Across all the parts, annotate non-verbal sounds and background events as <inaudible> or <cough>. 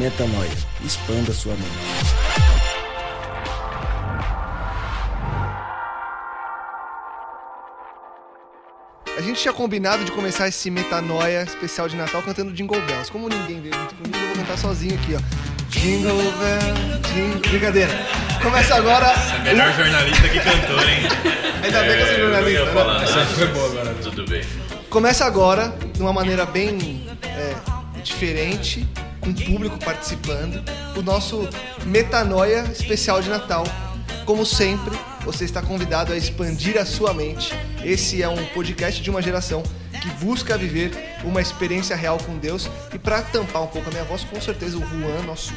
Metanoia. Expanda sua mente. A gente tinha combinado de começar esse Metanoia especial de Natal cantando Jingle Bells. Como ninguém veio muito comigo, eu vou cantar sozinho aqui, ó. Jingle Bells, jingle... Brincadeira. Começa agora... É melhor jornalista que cantor, hein? <laughs> Ainda bem que eu sou jornalista, né? Falando, Essa foi boa agora. Tudo bem. Começa agora, de uma maneira bem é, diferente, com público participando, o nosso Metanoia especial de Natal. Como sempre, você está convidado a expandir a sua mente. Esse é um podcast de uma geração que busca viver uma experiência real com Deus. E para tampar um pouco a minha voz, com certeza o Juan, nosso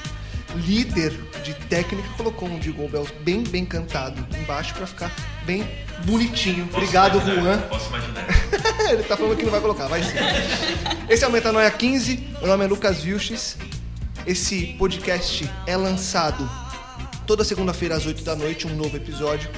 líder de técnica, colocou um Jingle Bells bem, bem cantado embaixo para ficar bem bonitinho. Posso Obrigado, imaginar? Juan. Posso imaginar. <laughs> Ele tá falando que não vai colocar, vai sim. Esse é o Metanoia 15, meu nome é Lucas Vilches. Esse podcast é lançado toda segunda-feira às 8 da noite, um novo episódio.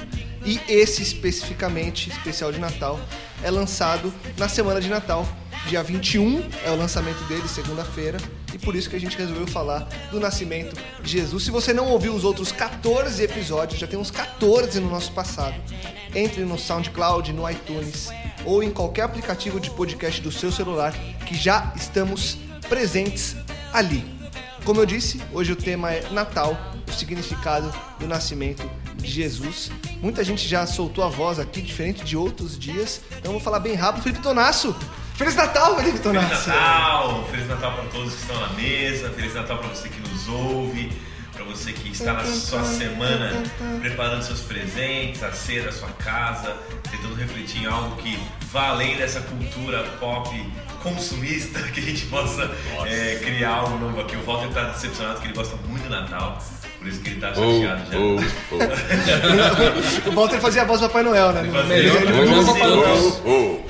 E esse especificamente, especial de Natal, é lançado na semana de Natal. Dia 21 é o lançamento dele, segunda-feira. E por isso que a gente resolveu falar do nascimento de Jesus. Se você não ouviu os outros 14 episódios, já tem uns 14 no nosso passado. Entre no SoundCloud, no iTunes ou em qualquer aplicativo de podcast do seu celular que já estamos presentes ali. Como eu disse, hoje o tema é Natal, o significado do nascimento de Jesus. Muita gente já soltou a voz aqui, diferente de outros dias. Então eu vou falar bem rápido. Felipe Tonasso! Feliz Natal, Felipe Feliz Tonasso! Natal! Feliz Natal para todos que estão na mesa. Feliz Natal para você que nos ouve. Para você que está na sua semana preparando seus presentes, a ceia da sua casa, tentando refletir em algo que vá além dessa cultura pop consumista, que a gente possa é, criar algo novo aqui. O Walter está decepcionado que ele gosta muito do Natal, por isso que ele está chateado já. Oh, <laughs> oh, o Walter fazia a voz do Papai Noel, né? Vai fazer Melhor- ele melhor vai Papai fazer Noel.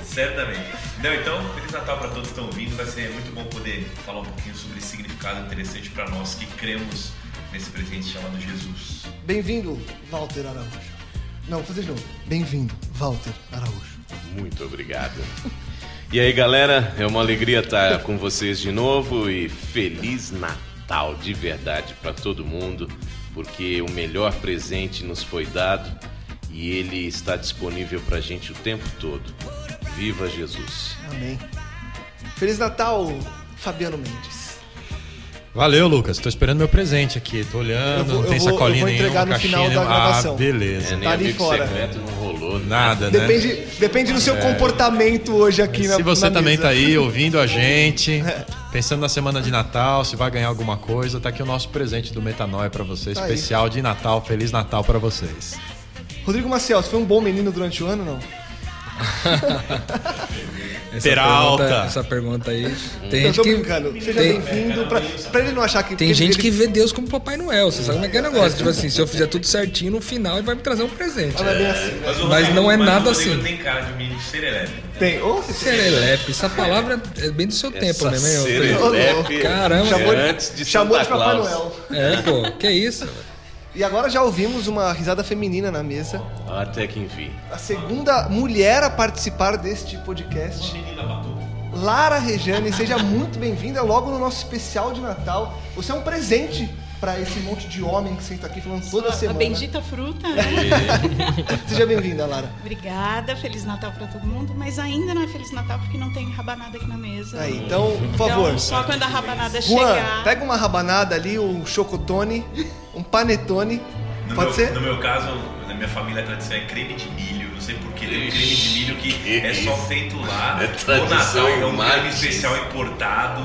Não, então, Feliz Natal para todos que estão ouvindo. Vai ser muito bom poder falar um pouquinho sobre esse significado interessante para nós que cremos nesse presente chamado Jesus. Bem-vindo, Walter Araújo. Não, fazer de novo. Bem-vindo, Walter Araújo. muito obrigado. E aí, galera, é uma alegria estar com vocês de novo e feliz Natal de verdade para todo mundo, porque o melhor presente nos foi dado e ele está disponível pra gente o tempo todo. Viva Jesus. Amém. Feliz Natal, Fabiano Mendes. Valeu, Lucas. Tô esperando meu presente aqui. Tô olhando, vou- não tem vou- sacolinha eu vou nenhuma, entregar no caixinha final da nenhuma. gravação. Ah, beleza. É, nem Tá ali fora. secreto não rolou. né? Nada, né? Depende, depende do seu comportamento hoje aqui na Se você na também mesa. tá aí ouvindo a <laughs> gente, pensando na semana de Natal, se vai ganhar alguma coisa, tá aqui o nosso presente do Metanoia pra você, Tá aí. especial de Natal. Feliz Natal pra vocês. Rodrigo Maciel, você foi um bom menino durante o ano não? Essa Peralta. pergunta- essa pergunta aí. Tem eu gente tô que. brincando. Seja tem- bem-vindo. Pra, pra ele não achar que. Tem gente ele- que vê Deus como Papai Noel. Você sabe como é que é o negócio? Tipo assim, se eu fizer tudo certinho no final, ele vai me trazer um presente. É assim. Mas, Mas não é mas nada assim. tem cara de menino serelepe. Tem. Ô, Serelepe, essa palavra é bem do seu tempo Essa mesmo, hein? ô serelepe? Caramba. chamou de, antes de chamou Santa de Papai Claus. Noel. É, pô, que isso? E agora já ouvimos uma risada feminina na mesa. Até que enfim. A segunda mulher a participar deste podcast. Lara Rejane, seja muito bem-vinda logo no nosso especial de Natal. Você é um presente para esse monte de homem que senta aqui falando toda a semana. bendita fruta, né? <laughs> Seja bem-vinda, Lara. Obrigada, Feliz Natal pra todo mundo, mas ainda não é Feliz Natal porque não tem rabanada aqui na mesa. Aí, então, por favor. Então, só quando a rabanada Juan, chegar. pega uma rabanada ali, um chocotone, um panetone No Pode meu, ser? No meu caso, na minha família a tradição é creme de milho. Não sei porquê, tem um creme de milho que é só feito lá. É no tradição Natal é um creme especial importado,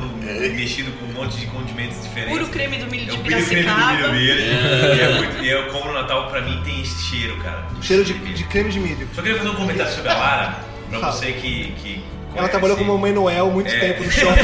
mexido com um monte de condimentos diferentes. Puro creme do milho É de o creme, creme do Piracicaba. milho verde. E, é muito, e eu como no Natal, pra mim tem esse cheiro, cara. Cheiro de, de creme de milho. Só queria fazer um comentário sobre a Lara, pra Fala. você que. que Ela trabalhou como Mamãe Noel muito É. tempo no <laughs> shopping.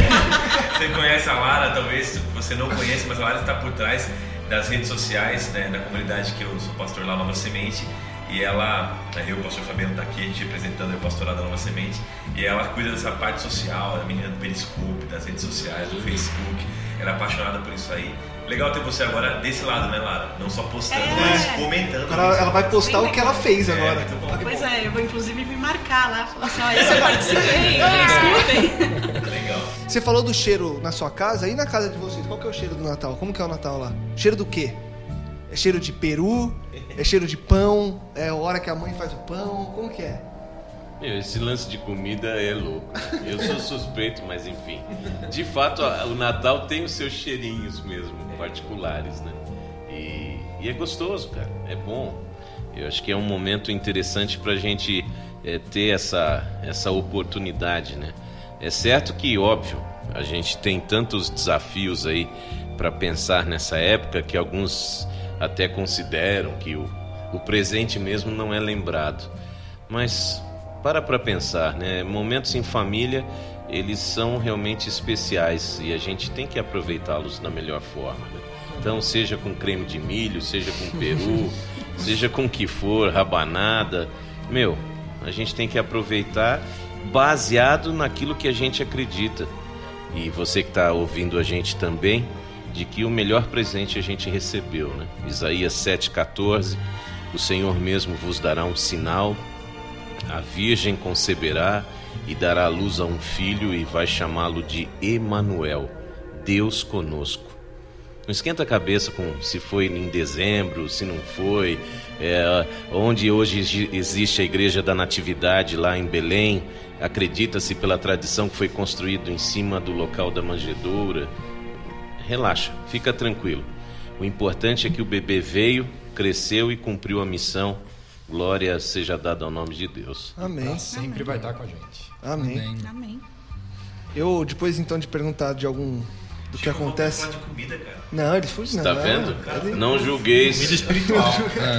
Você conhece a Lara, talvez você não conheça, mas a Lara está por trás das redes sociais, né, da comunidade que eu sou pastor lá, Nova Semente. E ela, né, eu, o pastor Fabiano, está aqui, a gente representando o pastorado da Nova Semente. E ela cuida dessa parte social, a menina do Periscope, das redes sociais, do Facebook. Ela é apaixonada por isso aí. Legal ter você agora desse lado, né, Lara? Não só postando, É. mas comentando. Agora isso. ela vai postar o que ela fez É, agora. muito bom. Pois é, eu vou inclusive me marcar lá. Falar assim, ó, esse eu participei, escutem. Legal. Você falou do cheiro na sua casa e na casa de vocês. Qual que é o cheiro do Natal? Como que é o Natal lá? Cheiro do quê? É cheiro de peru? É cheiro de pão? É a hora que a mãe faz o pão? Como que é? Meu, esse lance de comida é louco. Eu sou suspeito, mas enfim. De fato, a- o Natal tem os seus cheirinhos mesmo, particulares, né? E, e é gostoso, cara. É bom. Eu acho que é um momento interessante pra gente é, ter essa, essa oportunidade, né? É certo que, óbvio, a gente tem tantos desafios aí para pensar nessa época que alguns até consideram que o, o presente mesmo não é lembrado. Mas para para pensar, né? Momentos em família, eles são realmente especiais e a gente tem que aproveitá-los da melhor forma. né? Então, seja com creme de milho, seja com peru, <laughs> seja com o que for, rabanada, meu, a gente tem que aproveitar baseado naquilo que a gente acredita. E você que está ouvindo a gente também, de que o melhor presente a gente recebeu, né? Isaías 7,14, o Senhor mesmo vos dará um sinal, a Virgem conceberá e dará à luz a um filho e vai chamá-lo de Emanuel, Deus conosco. Não esquenta a cabeça com se foi em dezembro, se não foi, é, onde hoje exi- existe a Igreja da Natividade lá em Belém, acredita-se pela tradição que foi construído em cima do local da manjedoura. Relaxa, fica tranquilo. O importante é que o bebê veio, cresceu e cumpriu a missão. Glória seja dada ao nome de Deus. Amém. Sempre vai estar com a gente. Amém. Amém. Amém. Eu, depois então de perguntar de algum. do que acontece. De comida, cara. Não, ele foi. Não, Tá vendo? ele- Não julgueis, Comida espiritual.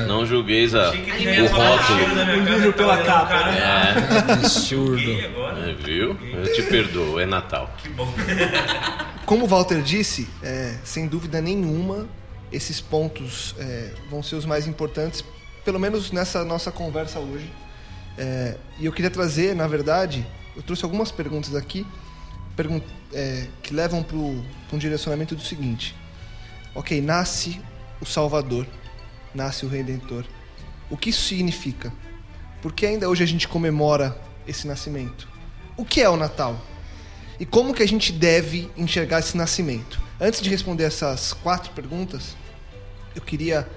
não julgueis a, o rótulo. O livro pela olhando capa, cara, É, Absurdo. E agora? é, viu? Eu te perdoo, é Natal. Que bom. <laughs> Como o Walter disse, é, sem dúvida nenhuma, esses pontos é, vão ser os mais importantes, pelo menos nessa nossa conversa hoje. É, e eu queria trazer, na verdade, eu trouxe algumas perguntas aqui pergun é, que levam para um direcionamento do seguinte: Ok, nasce o Salvador, nasce o Redentor. O que isso significa? Por que ainda hoje a gente comemora esse nascimento? O que é o Natal? E como que a gente deve enxergar esse nascimento? Antes de responder essas quatro perguntas, eu queria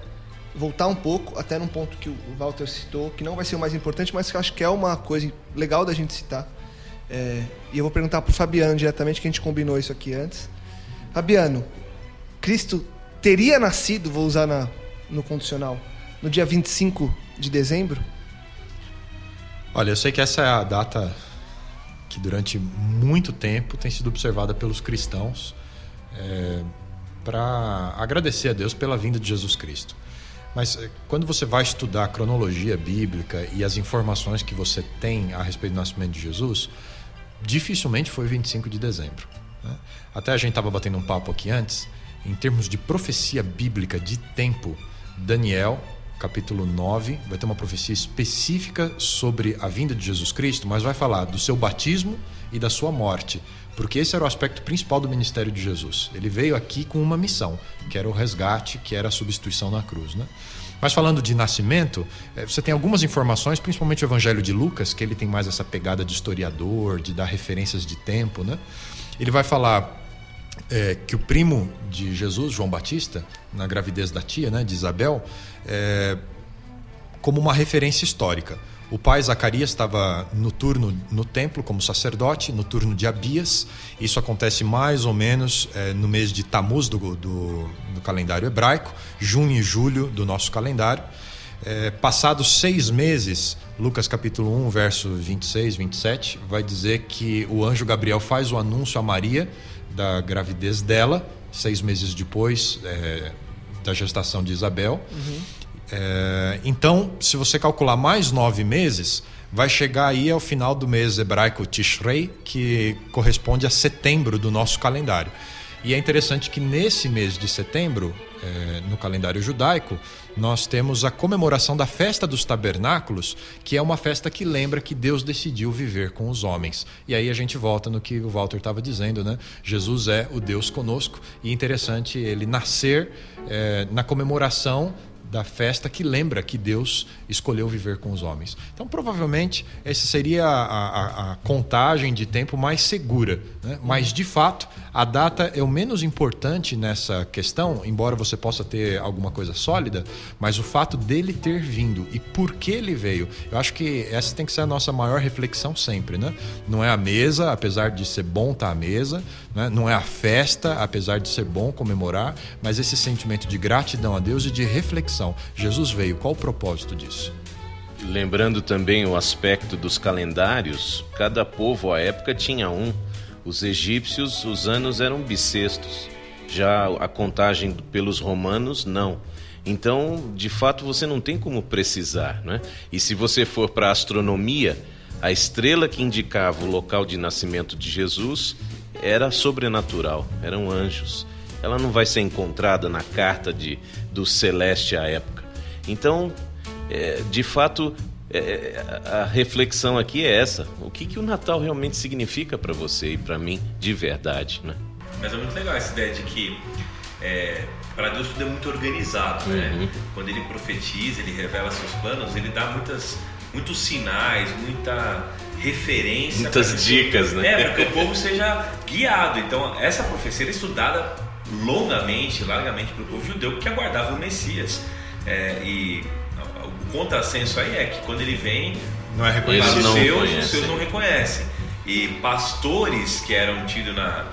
voltar um pouco, até num ponto que o Walter citou, que não vai ser o mais importante, mas que acho que é uma coisa legal da gente citar. É, e eu vou perguntar para o Fabiano diretamente, que a gente combinou isso aqui antes. Fabiano, Cristo teria nascido, vou usar na, no condicional, no dia 25 de dezembro? Olha, eu sei que essa é a data que durante muito tempo tem sido observada pelos cristãos para agradecer a Deus pela vinda de Jesus Cristo. Mas eh, quando você vai estudar a cronologia bíblica e as informações que você tem a respeito do nascimento de Jesus, dificilmente foi 25 de dezembro. né? Até a gente estava batendo um papo aqui antes, em termos de profecia bíblica de tempo, Daniel, capítulo 9, vai ter uma profecia específica sobre a vinda de Jesus Cristo, mas vai falar do seu batismo e da sua morte, porque esse era o aspecto principal do ministério de Jesus. Ele veio aqui com uma missão, que era o resgate, que era a substituição na cruz, né? Mas falando de nascimento, eh, você tem algumas informações, principalmente o Evangelho de Lucas, que ele tem mais essa pegada de historiador, de dar referências de tempo, né? Ele vai falar é, que o primo de Jesus, João Batista, na gravidez da tia, né, de Isabel, é, como uma referência histórica. O pai Zacarias estava no turno no templo como sacerdote, no turno de Abias. Isso acontece mais ou menos é, no mês de Tamuz do, do, do, calendário hebraico, junho e julho do nosso calendário. É, passados seis meses, Lucas capítulo 1, verso 26, 27, vai dizer que o anjo Gabriel faz o anúncio a Maria da gravidez dela, seis meses depois é, da gestação de Isabel. Uhum. É, então, se você calcular mais nove meses, vai chegar aí ao final do mês hebraico Tishrei, que corresponde a setembro do nosso calendário. E é interessante que nesse mês de setembro, é, no calendário judaico, nós temos a comemoração da festa dos tabernáculos, que é uma festa que lembra que Deus decidiu viver com os homens. E aí a gente volta no que o Walter estava dizendo, né? Jesus é o Deus conosco e interessante ele nascer é, na comemoração da festa que lembra que Deus escolheu viver com os homens. Então, provavelmente, essa seria a, a, a contagem de tempo mais segura. Né? Mas, de fato, a data é o menos importante nessa questão, embora você possa ter alguma coisa sólida, mas o fato dele ter vindo e por que ele veio, eu acho que essa tem que ser a nossa maior reflexão sempre. Né? Não é a mesa, apesar de ser bom estar à mesa, né? não é a festa, apesar de ser bom comemorar, mas esse sentimento de gratidão a Deus e de reflexão. Jesus veio, qual o propósito disso? Lembrando também o aspecto dos calendários, cada povo à época tinha um. Os egípcios, os anos eram bissextos. Já a contagem pelos romanos, não. Então, de fato, você não tem como precisar, né? E se você for para a astronomia, a estrela que indicava o local de nascimento de Jesus era sobrenatural, eram anjos. Ela não vai ser encontrada na carta de, do celeste à época. Então, é, de fato, é, a reflexão aqui é essa: o que, que o Natal realmente significa para você e para mim de verdade, né? Mas é muito legal essa ideia de que é, para Deus tudo é muito organizado, né? Uhum. Quando ele profetiza, ele revela seus planos, ele dá muitas, muitos sinais, muita referência. Muitas dicas, né? É, para que o povo seja guiado. Então, essa profecia é estudada longamente, largamente para o povo judeu, que aguardava o Messias. É, e contrassenso aí é que quando ele vem, não é reconhecido. Os seus, os seus não reconhecem. E pastores que eram tidos na,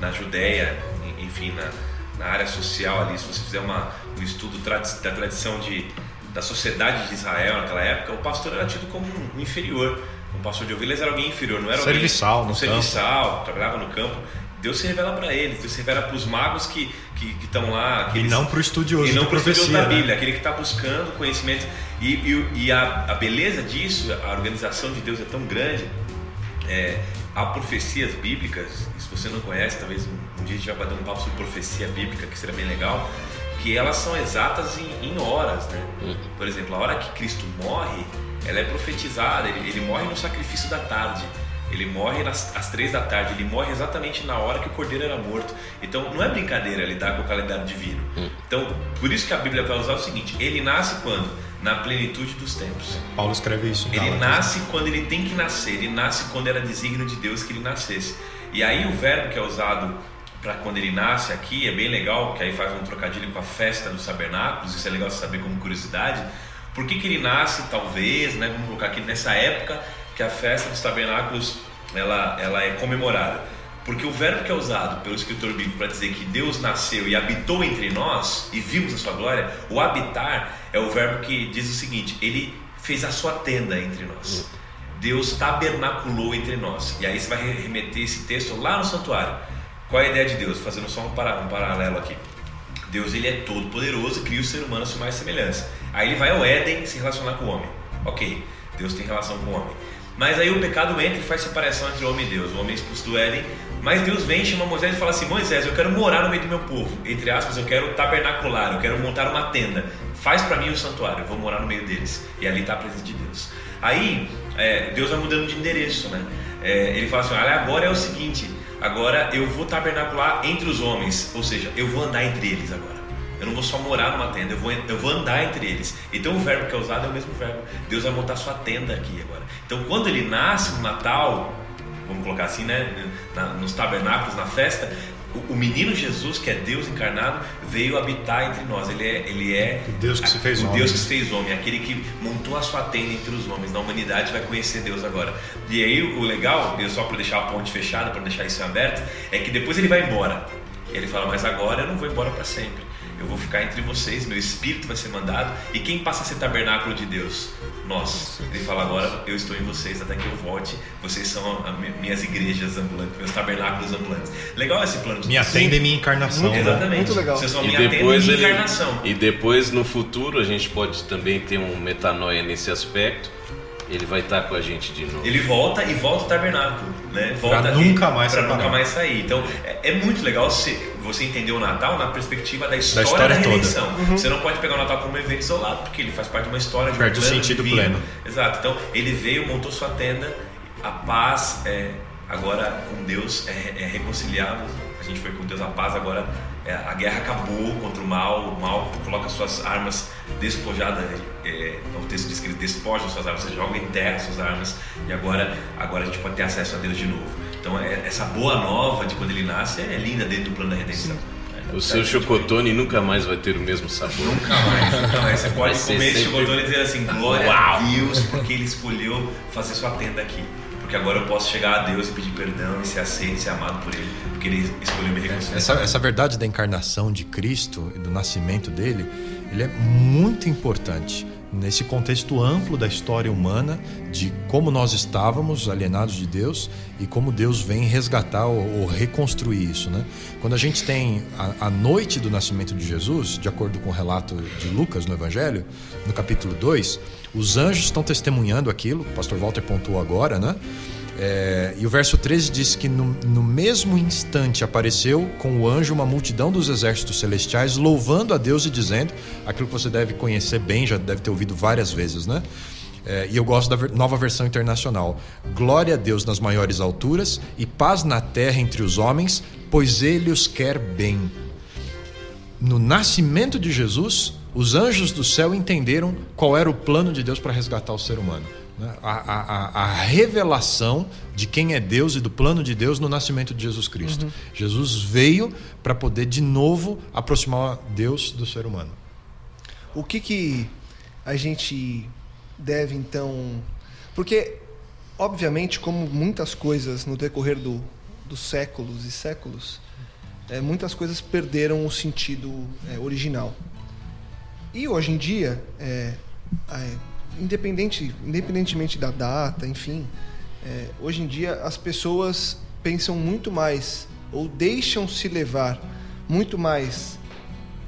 na Judéia, enfim, na, na área social ali, se você fizer uma, um estudo da tradição de, da sociedade de Israel naquela época, o pastor era tido como um inferior. Um pastor de ovelhas era alguém inferior, não era serviçal, alguém, um serviçal, trabalhava no campo. Deus se revela para eles, Deus se revela para os magos que estão lá. Aqueles, e não para o estudioso e não para o estudioso da Bíblia, né? aquele que está buscando conhecimento. E, e, e a, a, beleza disso, a organização de Deus é tão grande. É, há profecias bíblicas, se você não conhece, talvez um, um dia a gente vai bater um papo sobre profecia bíblica, que seria bem legal, que elas são exatas em, em horas. Né? Uhum. Por exemplo, a hora que Cristo morre, ela é profetizada, ele, ele morre no sacrifício da tarde. Ele morre nas, às três da tarde, ele morre exatamente na hora que o cordeiro era morto. Então não é brincadeira lidar com o calendário divino. Hum. Então, por isso que a Bíblia vai usar o seguinte: ele nasce quando? Na plenitude dos tempos. Paulo escreve isso. Ele nasce quando ele tem que nascer, ele nasce quando era desígnio de Deus que ele nascesse. E aí o verbo que é usado para quando ele nasce aqui é bem legal, que aí faz um trocadilho com a festa dos tabernáculos, isso é legal saber como curiosidade. Por que, que ele nasce, talvez, né, vamos colocar aqui nessa época que a festa dos tabernáculos ela, ela é comemorada. Porque o verbo que é usado pelo escritor bíblico para dizer que Deus nasceu e habitou entre nós e vimos a sua glória, o habitar é o verbo que diz o seguinte: ele fez a sua tenda entre nós. Deus tabernaculou entre nós. E aí você vai remeter esse texto lá no santuário. Qual é a ideia de Deus? Fazendo só um, para, um paralelo aqui. Deus ele é todo poderoso e cria o ser humano a sua mais semelhança. Aí ele vai ao Éden se relacionar com o homem. Ok, Deus tem relação com o homem. Mas aí o pecado entra e faz separação entre o homem e Deus. O homem é expulso do Éden. Mas Deus vem, chama Moisés e fala assim: Moisés, eu quero morar no meio do meu povo. Entre aspas, eu quero tabernacular, eu quero montar uma tenda. Faz para mim o um santuário, eu vou morar no meio deles. E ali está a presença de Deus. Aí é, Deus vai mudando de endereço, né? É, ele fala assim: olha, agora é o seguinte, agora eu vou tabernacular entre os homens, ou seja, eu vou andar entre eles agora. Eu não vou só morar numa tenda, eu vou, eu vou andar entre eles. Então o verbo que é usado é o mesmo verbo. Deus vai montar sua tenda aqui agora. Então quando ele nasce no Natal, vamos colocar assim, né? Na, nos tabernáculos, na festa, o, o menino Jesus, que é Deus encarnado, veio habitar entre nós. Ele é, ele é O Deus que se fez homem. Deus que se fez homem, aquele que montou a sua tenda entre os homens. Na humanidade vai conhecer Deus agora. E aí o legal, só para deixar a ponte fechada, para deixar isso aberto, é que depois ele vai embora. Ele fala, mas agora eu não vou embora para sempre. Eu vou ficar entre vocês, meu espírito vai ser mandado. E quem passa a ser tabernáculo de Deus? Nós. Ele fala, agora eu estou em vocês até que eu volte. Vocês são a- mi- minhas igrejas ambulantes, meus tabernáculos ambulantes. Legal esse plano de Minha Deus. tenda e minha encarnação. né? Exatamente. Muito legal. Vocês são E minha tenda depois, e minha ele, encarnação. e depois, no futuro, a gente pode também ter um metanoia nesse aspecto. Ele vai estar com a gente de novo. Ele volta e volta ao tabernáculo, né? Volta Pra nunca mais pra nunca mais sair. Então é, é muito legal você, você entender o Natal na perspectiva da história da, história toda. redenção. Você não pode pegar o Natal como um evento isolado, porque ele faz parte de uma história de um Perde o plano sentido divino. pleno. Exato. Então ele veio, montou sua tenda, a paz é, agora com Deus é, é reconciliado. A gente foi com Deus a paz agora. É, a guerra acabou contra o mal, o mal coloca suas armas despojadas. É, o texto diz que ele despoja suas armas, você joga em terra suas armas, e agora, agora a gente pode ter acesso a Deus de novo. Então, é- essa boa nova de quando ele nasce é linda dentro do plano da redenção. É, O seu chocotone nunca mais vai ter o mesmo sabor. Nunca mais, nunca mais. Você pode comer esse sempre- chocotone e dizer assim: glória Uau! a Deus, porque ele escolheu fazer sua tenda aqui. Porque agora eu posso chegar a Deus e pedir perdão e ser aceito, ser amado por ele, porque ele escolheu me reconciliar. Essa, essa verdade da encarnação de Cristo e do nascimento dele, ele é muito importante nesse contexto amplo da história humana, de como nós estávamos alienados de Deus e como Deus vem resgatar ou, ou reconstruir isso. Né? Quando a gente tem a, a noite do nascimento de Jesus, de acordo com o relato de Lucas no Evangelho, no capítulo 2, os anjos estão testemunhando aquilo, o pastor Walter pontuou agora, né? É, e o verso 13 diz que no, no mesmo instante apareceu com o anjo uma multidão dos exércitos celestiais louvando a Deus e dizendo aquilo que você deve conhecer bem, já deve ter ouvido várias vezes, né? É, e eu gosto da nova versão internacional. Glória a Deus nas maiores alturas e paz na terra entre os homens, pois ele os quer bem. No nascimento de Jesus, os anjos do céu entenderam qual era o plano de Deus para resgatar o ser humano. Né? A, a- a- revelação de quem é Deus e do plano de Deus no nascimento de Jesus Cristo. Jesus veio para poder de novo aproximar Deus do ser humano. O que que a gente deve então. Porque, obviamente, como muitas coisas no decorrer do, dos séculos e séculos, é, muitas coisas perderam o sentido é, original. E hoje em dia, é, é, independente, independentemente da data, enfim, é, hoje em dia as pessoas pensam muito mais ou deixam se levar muito mais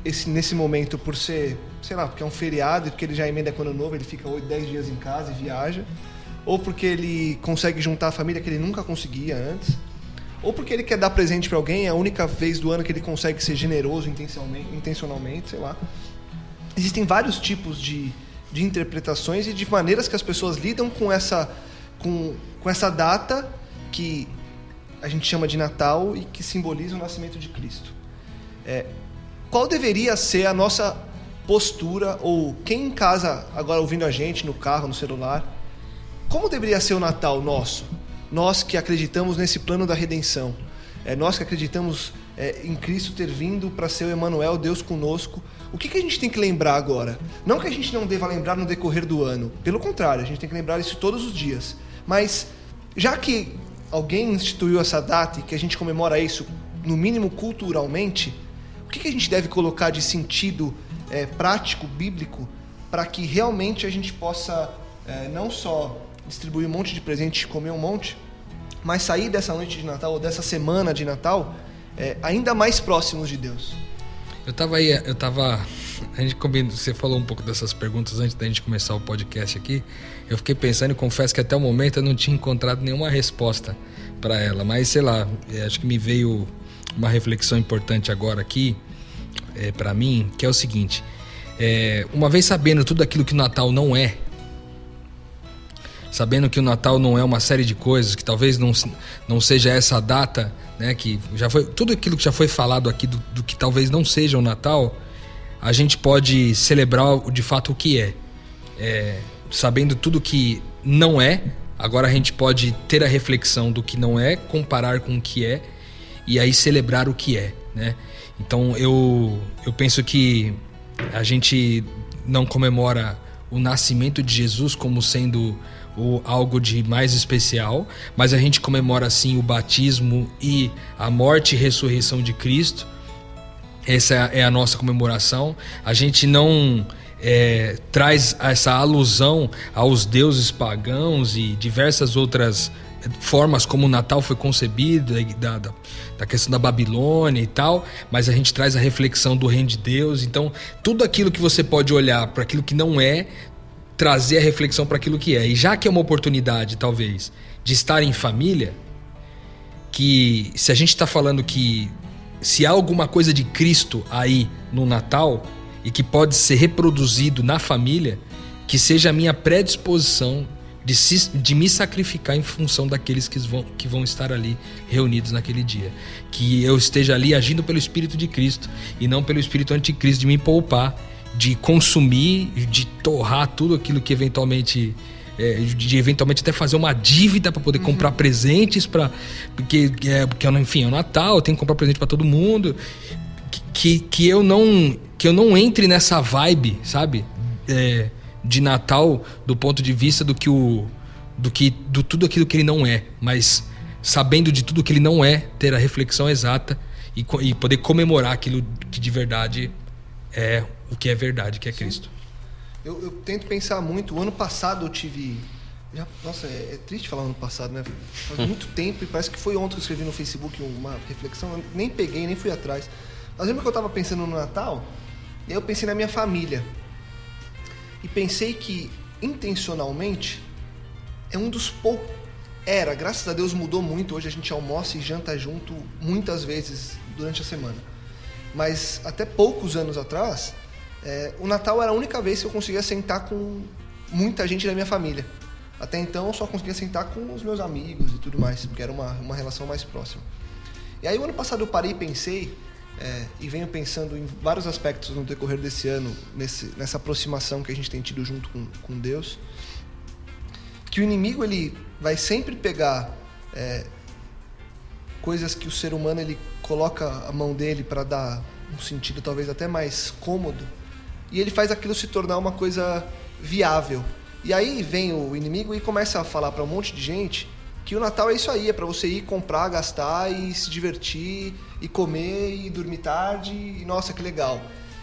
esse, nesse momento por ser, sei lá, porque é um feriado e porque ele já emenda com o ano novo, ele fica 8, 10 dias em casa e viaja, ou porque ele consegue juntar a família que ele nunca conseguia antes, ou porque ele quer dar presente para alguém, é a única vez do ano que ele consegue ser generoso intencionalmente, intencionalmente sei lá. Existem vários tipos de, de interpretações e de maneiras que as pessoas lidam com essa, com, com essa data que a gente chama de Natal e que simboliza o nascimento de Cristo. É, qual deveria ser a nossa postura, ou quem em casa, agora ouvindo a gente, no carro, no celular, como deveria ser o Natal nosso? Nós que acreditamos nesse plano da redenção, é, nós que acreditamos é, em Cristo ter vindo para ser o Emmanuel, Deus conosco, o que, que a gente tem que lembrar agora? Não que a gente não deva lembrar no decorrer do ano, pelo contrário, a gente tem que lembrar isso todos os dias. Mas, já que alguém instituiu essa data e que a gente comemora isso, no mínimo culturalmente, o que, que a gente deve colocar de sentido é, prático, bíblico, para que realmente a gente possa é, não só distribuir um monte de presente, comer um monte, mas sair dessa noite de Natal ou dessa semana de Natal é, ainda mais próximos de Deus? Eu tava aí, eu tava. A gente combinou, você falou um pouco dessas perguntas antes da gente começar o podcast aqui. Eu fiquei pensando e confesso que até o momento eu não tinha encontrado nenhuma resposta para ela, mas sei lá, é, acho que me veio uma reflexão importante agora aqui é, para mim, que é o seguinte: é, uma vez sabendo tudo aquilo que o Natal não é, sabendo que o Natal não é uma série de coisas, que talvez não, não seja essa data, né, que já foi tudo aquilo que já foi falado aqui do, do que talvez não seja o Natal, a gente pode celebrar de fato o que é. É, sabendo tudo que não é, agora a gente pode ter a reflexão do que não é, comparar com o que é e aí celebrar o que é, né? Então eu, eu penso que a gente não comemora o nascimento de Jesus como sendo o, algo de mais especial, mas a gente comemora sim o batismo e a morte e ressurreição de Cristo. Essa é a nossa comemoração. A gente não é, traz essa alusão aos deuses pagãos e diversas outras formas como o Natal foi concebido, da, da, da, questão da Babilônia e tal, mas a gente traz a reflexão do reino de Deus. Então, tudo aquilo que você pode olhar para aquilo que não é, trazer a reflexão para aquilo que é. E já que é uma oportunidade, talvez, de estar em família, que se a gente está falando que se há alguma coisa de Cristo aí no Natal e que pode ser reproduzido na família, que seja a minha predisposição de, se, de me sacrificar em função daqueles que vão, que vão estar ali reunidos naquele dia. Que eu esteja ali agindo pelo Espírito de Cristo e não pelo Espírito Anticristo, de me poupar, de consumir, de torrar tudo aquilo que eventualmente. É, de eventualmente até fazer uma dívida para poder uhum. comprar presentes para porque é, porque enfim é o Natal eu tenho que comprar presente para todo mundo que, que eu não que eu não entre nessa vibe sabe é, de Natal do ponto de vista do que o do que do tudo aquilo que ele não é, mas sabendo de tudo que ele não é, ter a reflexão exata e, e poder comemorar aquilo que de verdade é o que é verdade, que é Cristo. Eu, eu, tento pensar muito. O ano passado eu tive. Já, nossa, é, é, triste falar ano passado, né? Faz muito tempo e parece que foi ontem que eu escrevi no Facebook uma reflexão. Eu nem peguei, nem fui atrás. Mas lembra que eu estava pensando no Natal? E eu pensei na minha família e pensei que intencionalmente é um dos poucos. Era, graças a Deus mudou muito. Hoje a gente almoça e janta junto muitas vezes durante a semana. Mas até poucos anos atrás, é, o Natal era a única vez que eu conseguia sentar com muita gente da minha família. Até então eu só conseguia sentar com os meus amigos e tudo mais, porque era uma, uma relação mais próxima. E aí o ano passado eu parei e pensei é, e venho pensando em vários aspectos no decorrer desse ano, nesse, nessa aproximação que a gente tem tido junto com, com Deus, que o inimigo ele vai sempre pegar é, coisas que o ser humano ele coloca a mão dele para dar um sentido talvez até mais cômodo e ele faz aquilo se tornar uma coisa viável. E aí vem o inimigo e começa a falar para um monte de gente que o Natal é isso aí, é para você ir comprar, gastar e se divertir e comer e dormir tarde e nossa, que legal.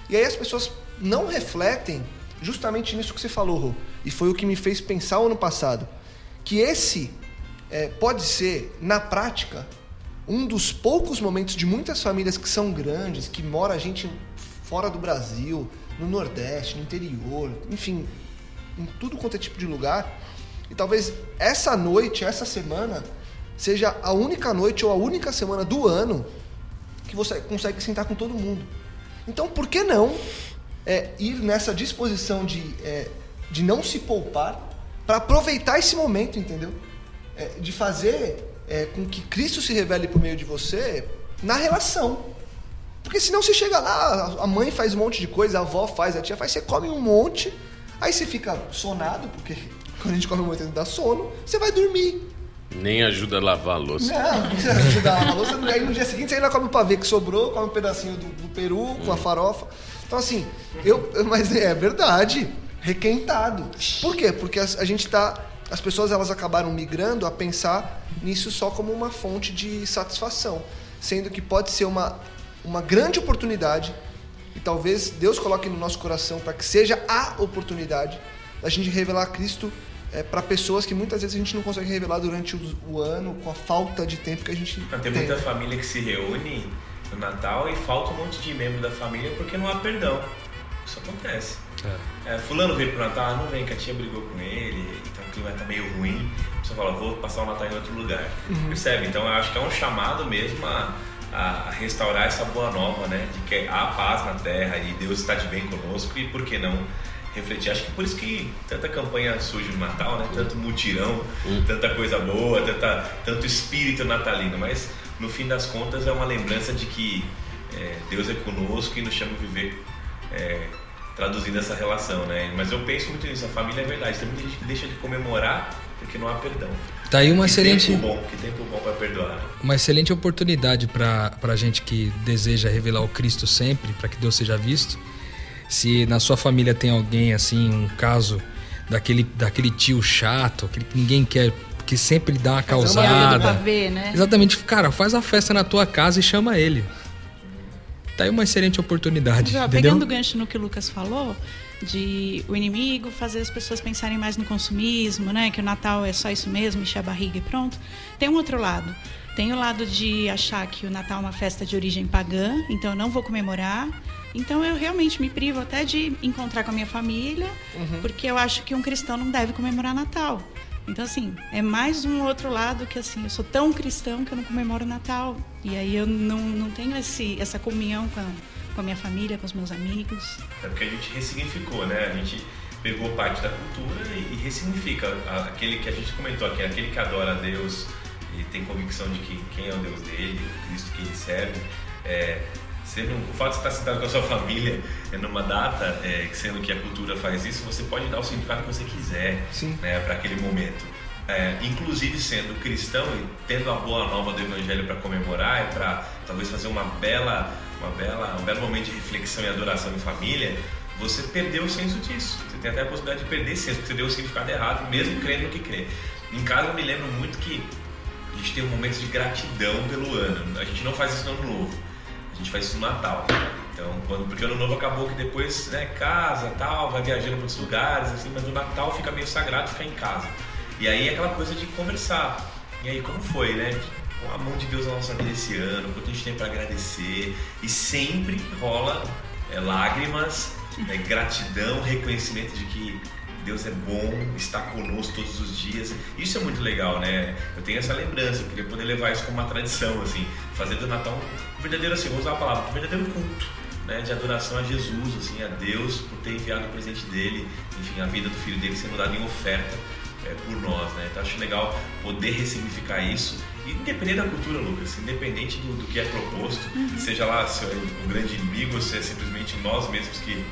E aí as pessoas não refletem justamente nisso que você falou, Rô, e foi o que me fez pensar o ano passado, que esse é, pode ser, na prática, um dos poucos momentos de muitas famílias que são grandes, que mora gente fora do Brasil, no Nordeste, no interior, enfim, em tudo quanto é tipo de lugar, e talvez essa noite, essa semana, seja a única noite ou a única semana do ano que você consegue sentar com todo mundo. Então, por que não é, ir nessa disposição de, é, de não se poupar para aproveitar esse momento, entendeu? É, de fazer é, com que Cristo se revele por meio de você na relação. Porque senão você chega lá, a mãe faz um monte de coisa, a avó faz, a tia faz, você come um monte, aí você fica sonado, porque <laughs> quando a gente come muito, dá sono, você vai dormir. Nem ajuda a lavar a louça. Não, não ajudar a lavar a louça. Aí no dia seguinte você ainda come o pavê que sobrou, come um pedacinho do, do peru hum. com a farofa. Então assim, eu, mas é verdade, requentado. Por quê? Porque a, a gente tá, as pessoas elas acabaram migrando a pensar nisso só como uma fonte de satisfação, sendo que pode ser uma, uma grande oportunidade e talvez Deus coloque no nosso coração para que seja a oportunidade da gente revelar Cristo é, para pessoas que muitas vezes a gente não consegue revelar durante o, o, ano com a falta de tempo que a gente tem. Tem muita família que se reúne no Natal e falta um monte de membro da família porque não há perdão. Isso acontece. É. É, fulano veio pro Natal, ah, não vem, que a tia brigou com ele, então o clima tá meio ruim. Você fala, vou passar o Natal em outro lugar. Uhum. Percebe? Então eu acho que é um chamado mesmo a, a restaurar essa boa nova, né? De que há paz na terra e Deus está de bem conosco e por que não refletir. Acho que por isso que tanta campanha surge no Natal, né? Tanto mutirão, hum. tanta coisa boa, tanta, tanto espírito natalino. Mas no fim das contas é uma lembrança de que é, Deus é conosco e nos chama a viver é, traduzindo essa relação, né? Mas eu penso muito nisso. A família é verdade. Tem muita gente que deixa de comemorar porque não há perdão. Tá aí uma que excelente, tempo bom, que tempo bom para perdoar. uma excelente oportunidade para a gente que deseja revelar o Cristo sempre, para que Deus seja visto. Se na sua família tem alguém assim, um caso daquele, daquele tio chato, aquele que ninguém quer, que sempre dá uma uma causada. ver, né? Exatamente, cara, faz a festa na tua casa e chama ele. Tá aí uma excelente oportunidade, Já, entendeu? pegando o gancho no que o Lucas falou, de o inimigo fazer as pessoas pensarem mais no consumismo, né? Que o Natal é só isso mesmo, encher a barriga e pronto. Tem um outro lado. Tem o lado de achar que o Natal é uma festa de origem pagã, então eu não vou comemorar. Então eu realmente me privo até de encontrar com a minha família, porque eu acho que um cristão não deve comemorar Natal. Então, assim, é mais um outro lado que, assim, eu sou tão cristão que eu não comemoro Natal. E aí eu não, não tenho esse, essa comunhão com a, com a minha família, com os meus amigos. É porque a gente ressignificou, né? A gente pegou parte da cultura e, e ressignifica aquele que a gente comentou aqui, aquele que adora a Deus e tem convicção de que quem é o Deus dele, o Cristo que ele serve. É, o fato de estar sentado com a sua família é, numa data, é, sendo que a cultura faz isso, você pode dar o significado que você quiser né, para aquele momento. É, inclusive sendo cristão e tendo a boa nova do evangelho para comemorar e para talvez fazer uma bela, uma bela, um belo momento de reflexão e adoração em família, você perdeu o senso disso. Você tem até a possibilidade de perder senso, porque você deu o significado errado, mesmo crendo no que crê. Em casa eu me lembro muito que a gente tem um momento de gratidão pelo ano. A gente não faz isso no ano novo, a gente faz isso no Natal. Então, quando, porque ano novo acabou que depois, né, casa, tal, vai viajando para outros lugares, assim, mas no Natal fica meio sagrado ficar em casa. E aí aquela coisa de conversar. E aí como foi, né? Com a mão de Deus na nossa vida esse ano, quanto a gente tem para agradecer. E sempre rola é, lágrimas, é, gratidão, reconhecimento de que Deus é bom, está conosco todos os dias. Isso é muito legal, né? Eu tenho essa lembrança, eu queria poder levar isso como uma tradição, assim, fazer do Natal um verdadeiro, assim, vou usar a palavra, um verdadeiro culto, né? De adoração a Jesus, assim, a Deus por ter enviado o presente dele, enfim, a vida do filho dele sendo dada em oferta é, por nós, né? Então acho legal poder ressignificar isso, e independente da cultura, Lucas, independente do, do que é proposto, seja lá se é o grande inimigo ou se é simplesmente nós mesmos que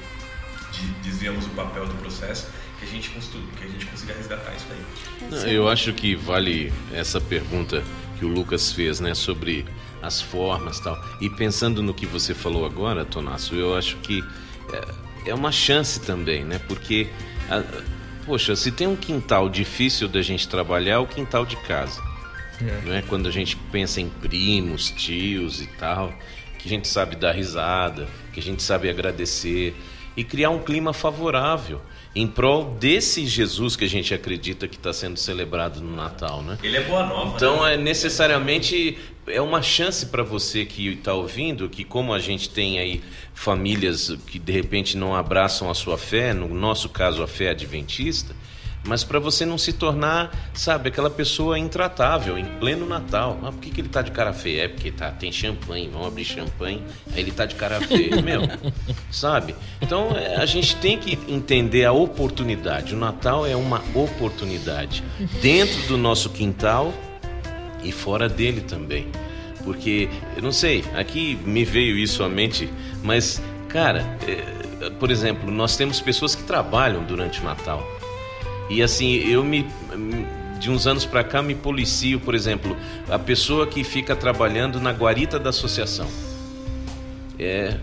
de- desviamos o papel do processo, que a gente, constru- que a gente consiga resgatar isso daí. Não, eu acho que vale essa pergunta que o Lucas fez, né, sobre as formas e tal. E pensando no que você falou agora, Tonasso, eu acho que é, é uma chance também, né? Porque, a- poxa, se tem um quintal difícil da gente trabalhar, é o quintal de casa. Não é quando a gente pensa em primos, tios e tal, que a gente sabe dar risada, que a gente sabe agradecer e criar um clima favorável em prol desse Jesus que a gente acredita que está sendo celebrado no Natal, né? Ele é boa nova. Então né? é necessariamente é uma chance para você que está ouvindo, que como a gente tem aí famílias que de repente não abraçam a sua fé, no nosso caso a fé adventista, mas para você não se tornar, sabe, aquela pessoa intratável em pleno Natal. Ah, por que, que ele tá de cara feia? É porque tá, tem champanhe, vamos abrir champanhe, aí ele tá de cara feia, <laughs> meu, sabe? Então é, a gente tem que entender a oportunidade. O Natal é uma oportunidade dentro do nosso quintal e fora dele também. Porque, eu não sei, aqui me veio isso à mente, mas, cara, é, por exemplo, nós temos pessoas que trabalham durante o Natal. E assim, eu me. De uns anos pra cá, me policio, por exemplo, a pessoa que fica trabalhando na guarita da associação. É,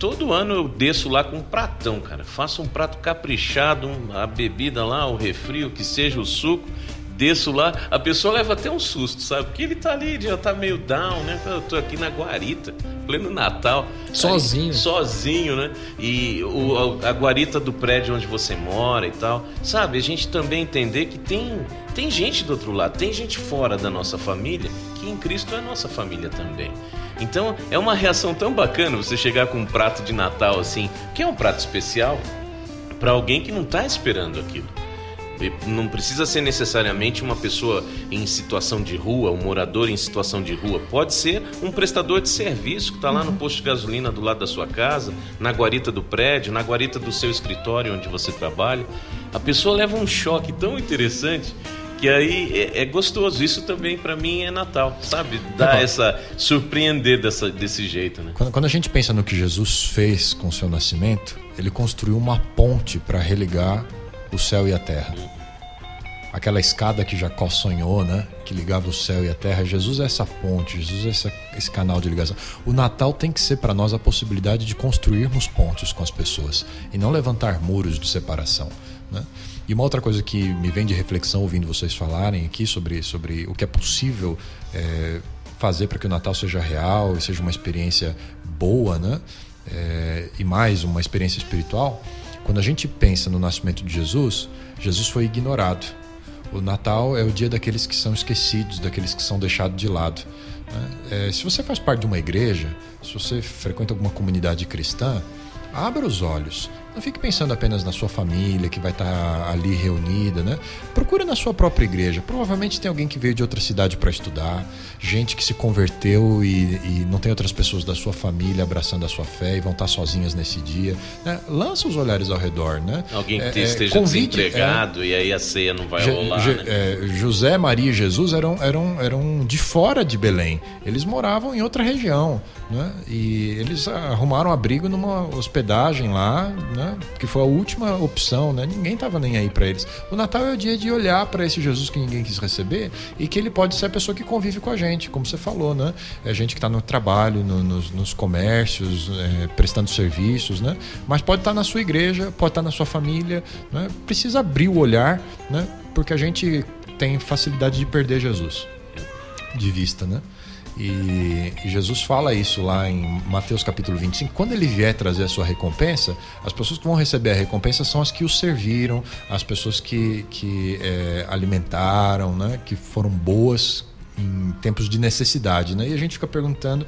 todo ano eu desço lá com um pratão, cara. Faço um prato caprichado, a bebida lá, o refri, o que seja, o suco. Desço lá, a pessoa leva até um susto, sabe? Porque ele tá ali, já tá meio down, né? Eu tô aqui na guarita, pleno Natal. Sozinho. Aí, sozinho, né? E o, a, a guarita do prédio onde você mora e tal. Sabe, a gente também entender que tem, tem gente do outro lado, tem gente fora da nossa família, que em Cristo é nossa família também. Então é uma reação tão bacana você chegar com um prato de Natal assim, que é um prato especial, para alguém que não está esperando aquilo. Não precisa ser necessariamente uma pessoa em situação de rua, um morador em situação de rua. Pode ser um prestador de serviço que está lá no posto de gasolina do lado da sua casa, na guarita do prédio, na guarita do seu escritório onde você trabalha. A pessoa leva um choque tão interessante que aí é, é gostoso. Isso também para mim é Natal, sabe? Legal. essa surpreender dessa, desse jeito, né? Quando, quando a gente pensa no que Jesus fez com o seu nascimento, ele construiu uma ponte para religar o céu e a terra. aquela escada que Jacó sonhou, né? Que ligava o céu e a terra. Jesus é essa ponte, Jesus é essa, esse canal de ligação. O Natal tem que ser para nós a possibilidade de construirmos pontes com as pessoas e não levantar muros de separação. Né? E uma outra coisa que me vem de reflexão ouvindo vocês falarem aqui sobre, sobre o que é possível é, fazer para que o Natal seja real e seja uma experiência boa, né? É, e mais uma experiência espiritual. Quando a gente pensa no nascimento de Jesus, Jesus foi ignorado. O Natal é o dia daqueles que são esquecidos, daqueles que são deixados de lado. Né? É, se você faz parte de uma igreja, se você frequenta alguma comunidade cristã, abra os olhos. Não fique pensando apenas na sua família que vai estar ali reunida, né? Procure na sua própria igreja. Provavelmente tem alguém que veio de outra cidade para estudar, gente que se converteu e, e, não tem outras pessoas da sua família abraçando a sua fé e vão estar sozinhas nesse dia. Né? Lança os olhares ao redor, né? Alguém que é, esteja convite, desempregado é, e aí a ceia não vai rolar. né? é, José, Maria e Jesus eram, eram, eram de fora de Belém. Eles moravam em outra região, né? E eles arrumaram abrigo numa hospedagem lá, né? Que foi a última opção, né? Ninguém estava nem aí para eles. O Natal é o dia de olhar para esse Jesus que ninguém quis receber e que ele pode ser a pessoa que convive com a gente, como você falou, né? É gente que está no trabalho, no, nos, nos, comércios, é, prestando serviços, né? Mas pode estar tá na sua igreja, pode estar tá na sua família, né? Precisa abrir o olhar, né? Porque a gente tem facilidade de perder Jesus de vista, né? E, Jesus fala isso lá em Mateus capítulo 25. Quando ele vier trazer a sua recompensa, as pessoas que vão receber a recompensa são as que o serviram, as pessoas que, que é, alimentaram, né? que foram boas em tempos de necessidade. Né? E a gente fica perguntando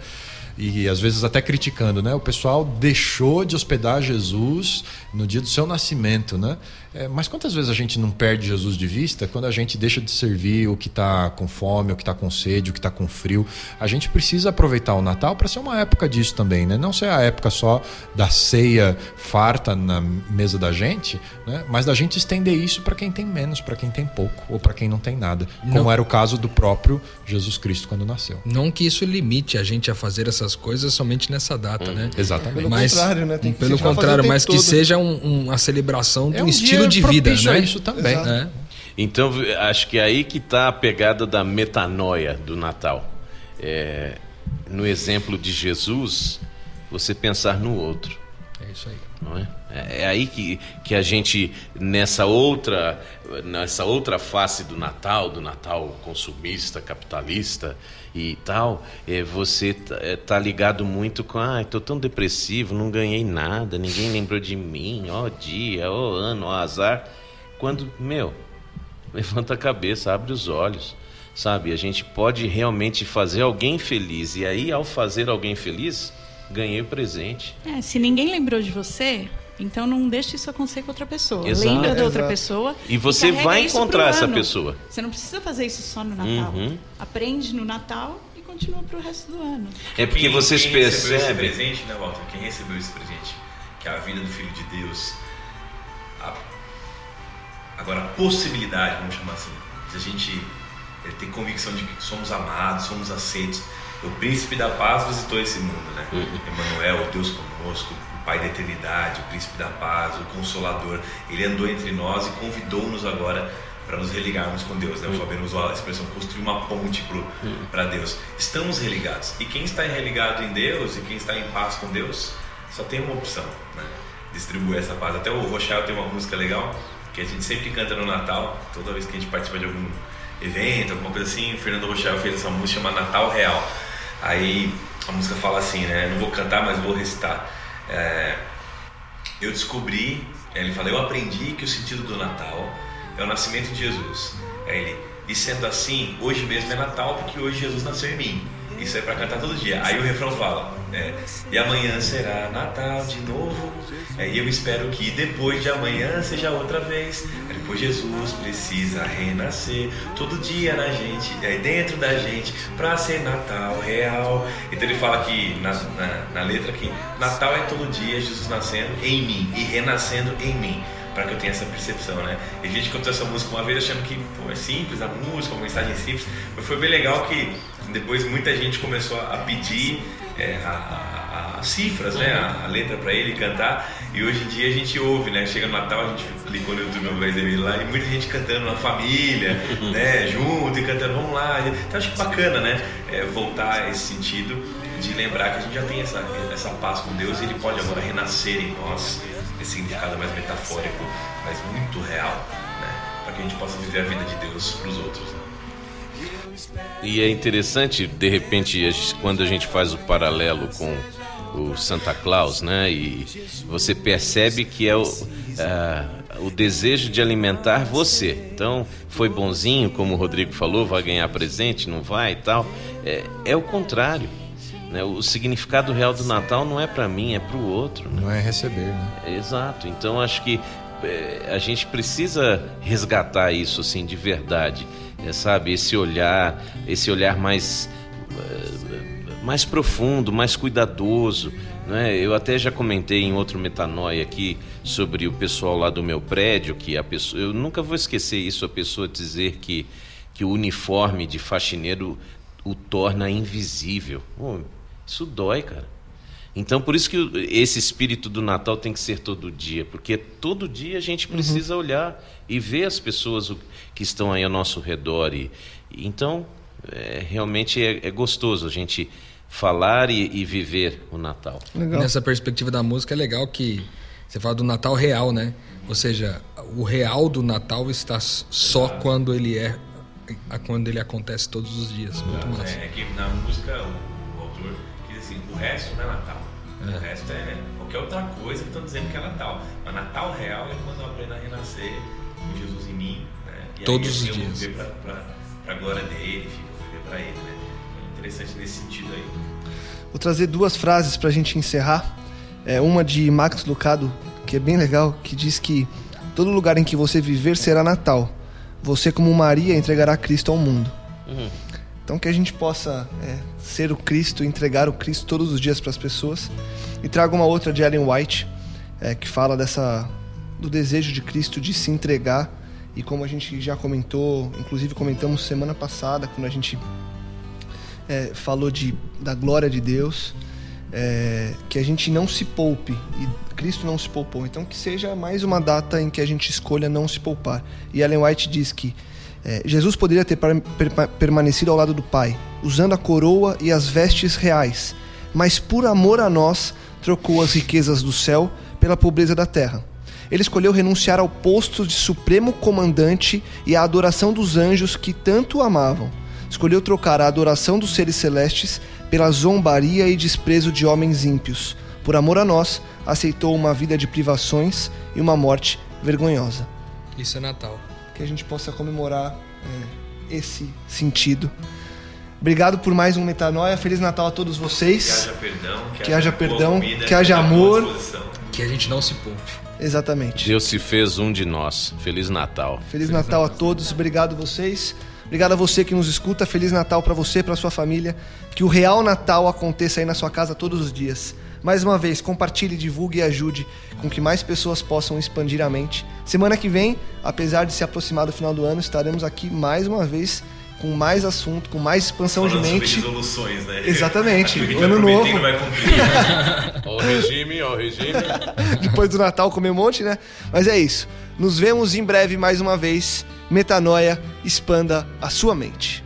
e às vezes até criticando, né? O pessoal deixou de hospedar Jesus no dia do seu nascimento, né? É, mas quantas vezes a gente não perde Jesus de vista quando a gente deixa de servir o que está com fome, o que está com sede, o que está com frio? A gente precisa aproveitar o Natal para ser uma época disso também, né? Não ser a época só da ceia farta na mesa da gente, né? Mas da gente estender isso para quem tem menos, para quem tem pouco ou para quem não tem nada, como não. era o caso do próprio Jesus Cristo quando nasceu. Não que isso limite a gente a fazer essas coisas somente nessa data, hum, né? Exatamente. Pelo mas, contrário, né? pelo contrário, mas que todo. seja um, uma celebração é um estilo estilo de vida, né? isso também. É. Então, acho que é aí que está a pegada da metanoia do Natal. É, no exemplo de Jesus, você pensar no outro. É isso aí. Não é? é? É, aí que, que a gente, nessa outra, nessa outra face do Natal, do Natal consumista, capitalista e tal, é, você tá, é, tá ligado muito com, ah, estou tão depressivo, não ganhei nada, ninguém lembrou de mim, ó dia, ó ano, ó azar. Quando, meu, <laughs> levanta a cabeça, abre os olhos, sabe? A gente pode realmente fazer alguém feliz e aí, ao fazer alguém feliz, ganhei o presente. É, se ninguém lembrou de você, então não deixe isso acontecer com outra pessoa. Exato. Lembra da outra pessoa. E você e vai encontrar essa pessoa. Você não precisa fazer isso só no Natal. Uhum. Aprende no Natal e continua para o resto do ano. É porque quem, vocês quem percebem. Recebeu esse presente, né, Walter? Quem recebeu esse presente, que é a vida do Filho de Deus, a... agora a possibilidade, vamos chamar assim, de a gente eh, ter convicção de que somos amados, somos aceitos o príncipe da paz visitou esse mundo, né? Uhum. Emmanuel, o Deus conosco, Pai da eternidade, o príncipe da paz, o consolador. Ele andou entre nós e convidou-nos agora para nos religarmos com Deus, né? O uhum. Fabiano usou a expressão construir uma ponte para uhum. Deus. Estamos religados. E quem está religado em Deus e quem está em paz com Deus, só tem uma opção, né? Distribuir essa paz. Até o Rochelle tem uma música legal que a gente sempre canta no Natal, toda vez que a gente participa de algum evento, alguma coisa assim, o Fernando Rochelle fez essa música chamada Natal Real. Aí a música fala assim, né? Não vou cantar, mas vou recitar. É, eu descobri, ele fala, eu aprendi que o sentido do Natal é o nascimento de Jesus. Aí ele, e sendo assim, hoje mesmo é Natal porque hoje Jesus nasceu em mim. Isso é para cantar todo dia. Aí o refrão fala: é, E amanhã será Natal de novo. É, e eu espero que depois de amanhã seja outra vez. Depois Jesus precisa renascer todo dia na gente, é, dentro da gente, para ser Natal real. Então ele fala aqui na, na, na letra que Natal é todo dia Jesus nascendo em mim e renascendo em mim para que eu tenha essa percepção, né? E a gente cantou essa música uma vez achando que pô, é simples a música, uma mensagem simples, mas foi bem legal que depois muita gente começou a pedir, é, a, a, as cifras, né? A, a letra para ele cantar. E hoje em dia a gente ouve, né? Chega no Natal, a gente clicou no YouTube uma vez dele lá e muita gente cantando na família, <laughs> né? Junto e cantando, vamos lá. Então acho que bacana, né? É, voltar a esse sentido de lembrar que a gente já tem essa, essa paz com Deus e Ele pode agora renascer em nós, esse significado mais metafórico, mas muito real, né? Para que a gente possa viver a vida de Deus para os outros. Né? E é interessante, de repente, quando a gente faz o paralelo com o Santa Claus, né? E você percebe que é o, ah, o desejo de alimentar você. Então, foi bonzinho, como o Rodrigo falou, vai ganhar presente, não vai e tal. É, é o contrário. Né? O significado real do Natal não é para mim, é para o outro. Né? Não é receber, né? Exato. Então acho que eh, a gente precisa resgatar isso assim de verdade, é, sabe? Esse olhar, esse olhar mais eh, mais profundo, mais cuidadoso, né? Eu até já comentei em outro metanoia aqui sobre o pessoal lá do meu prédio que a pessoa, eu nunca vou esquecer isso, a pessoa dizer que que o uniforme de faxineiro o torna invisível. Pô, isso dói, cara. Então, por isso que esse espírito do Natal tem que ser todo dia, porque todo dia a gente precisa olhar e ver as pessoas que estão aí ao nosso redor. E, então, é, realmente é, é gostoso a gente falar e, e viver o Natal. Legal. Nessa perspectiva da música é legal que você fala do Natal real, né? Ou seja, o real do Natal está só quando ele é quando ele acontece todos os dias. Muito massa. É, é que na música o, o autor diz assim, o resto não é Natal. O resto é qualquer outra coisa que estão dizendo que é Natal. Mas Natal real é quando eu aprendo a renascer com Jesus em mim. Né? E Todos aí, os eu dias. viver pra, pra glória dele, fico viver pra ele. Né? É interessante nesse sentido aí. Vou trazer duas frases para a gente encerrar. É, uma de Max Lucado, que é bem legal, que diz que todo lugar em que você viver será Natal. Você, como Maria, entregará Cristo ao mundo. Então que a gente possa é, ser o Cristo, entregar o Cristo todos os dias para as pessoas. E trago uma outra de Ellen White, é, que fala dessa do desejo de Cristo de se entregar. E como a gente já comentou, inclusive comentamos semana passada, quando a gente é, falou de, da glória de Deus, é, que a gente não se poupe, e Cristo não se poupou. Então que seja mais uma data em que a gente escolha não se poupar. E Ellen White diz que é, Jesus poderia ter per- per- permanecido ao lado do Pai, usando a coroa e as vestes reais, mas por amor a nós trocou as riquezas do céu pela pobreza da terra. Ele escolheu renunciar ao posto de supremo comandante e à adoração dos anjos que tanto amavam. Escolheu trocar a adoração dos seres celestes pela zombaria e desprezo de homens ímpios. Por amor a nós, aceitou uma vida de privações e uma morte vergonhosa. Isso é Natal. Que a gente possa comemorar é, esse sentido. Obrigado por mais um Metanoia. Feliz Natal a todos Que vocês. haja perdão, que, Que haja perdão, comida, que haja amor. Que a gente não se poupe. Exatamente. Deus se fez um de nós. Feliz Natal. Feliz Natal a todos, obrigado vocês. Obrigado a você que nos escuta. Feliz Natal para você, para sua família. Que o real Natal aconteça aí na sua casa todos os dias. Mais uma vez, compartilhe, divulgue e ajude com que mais pessoas possam expandir a mente. Semana que vem, apesar de se aproximar do final do ano, estaremos aqui mais uma vez com mais assunto, com mais expansão Falando de sobre mente. resoluções, né? Exatamente. Ano novo. vai cumprir. <laughs> Ó o regime, ó o regime. <laughs> Depois do Natal comer um monte, né? Mas é isso. Nos vemos em breve mais uma vez. Metanoia, expanda a sua mente.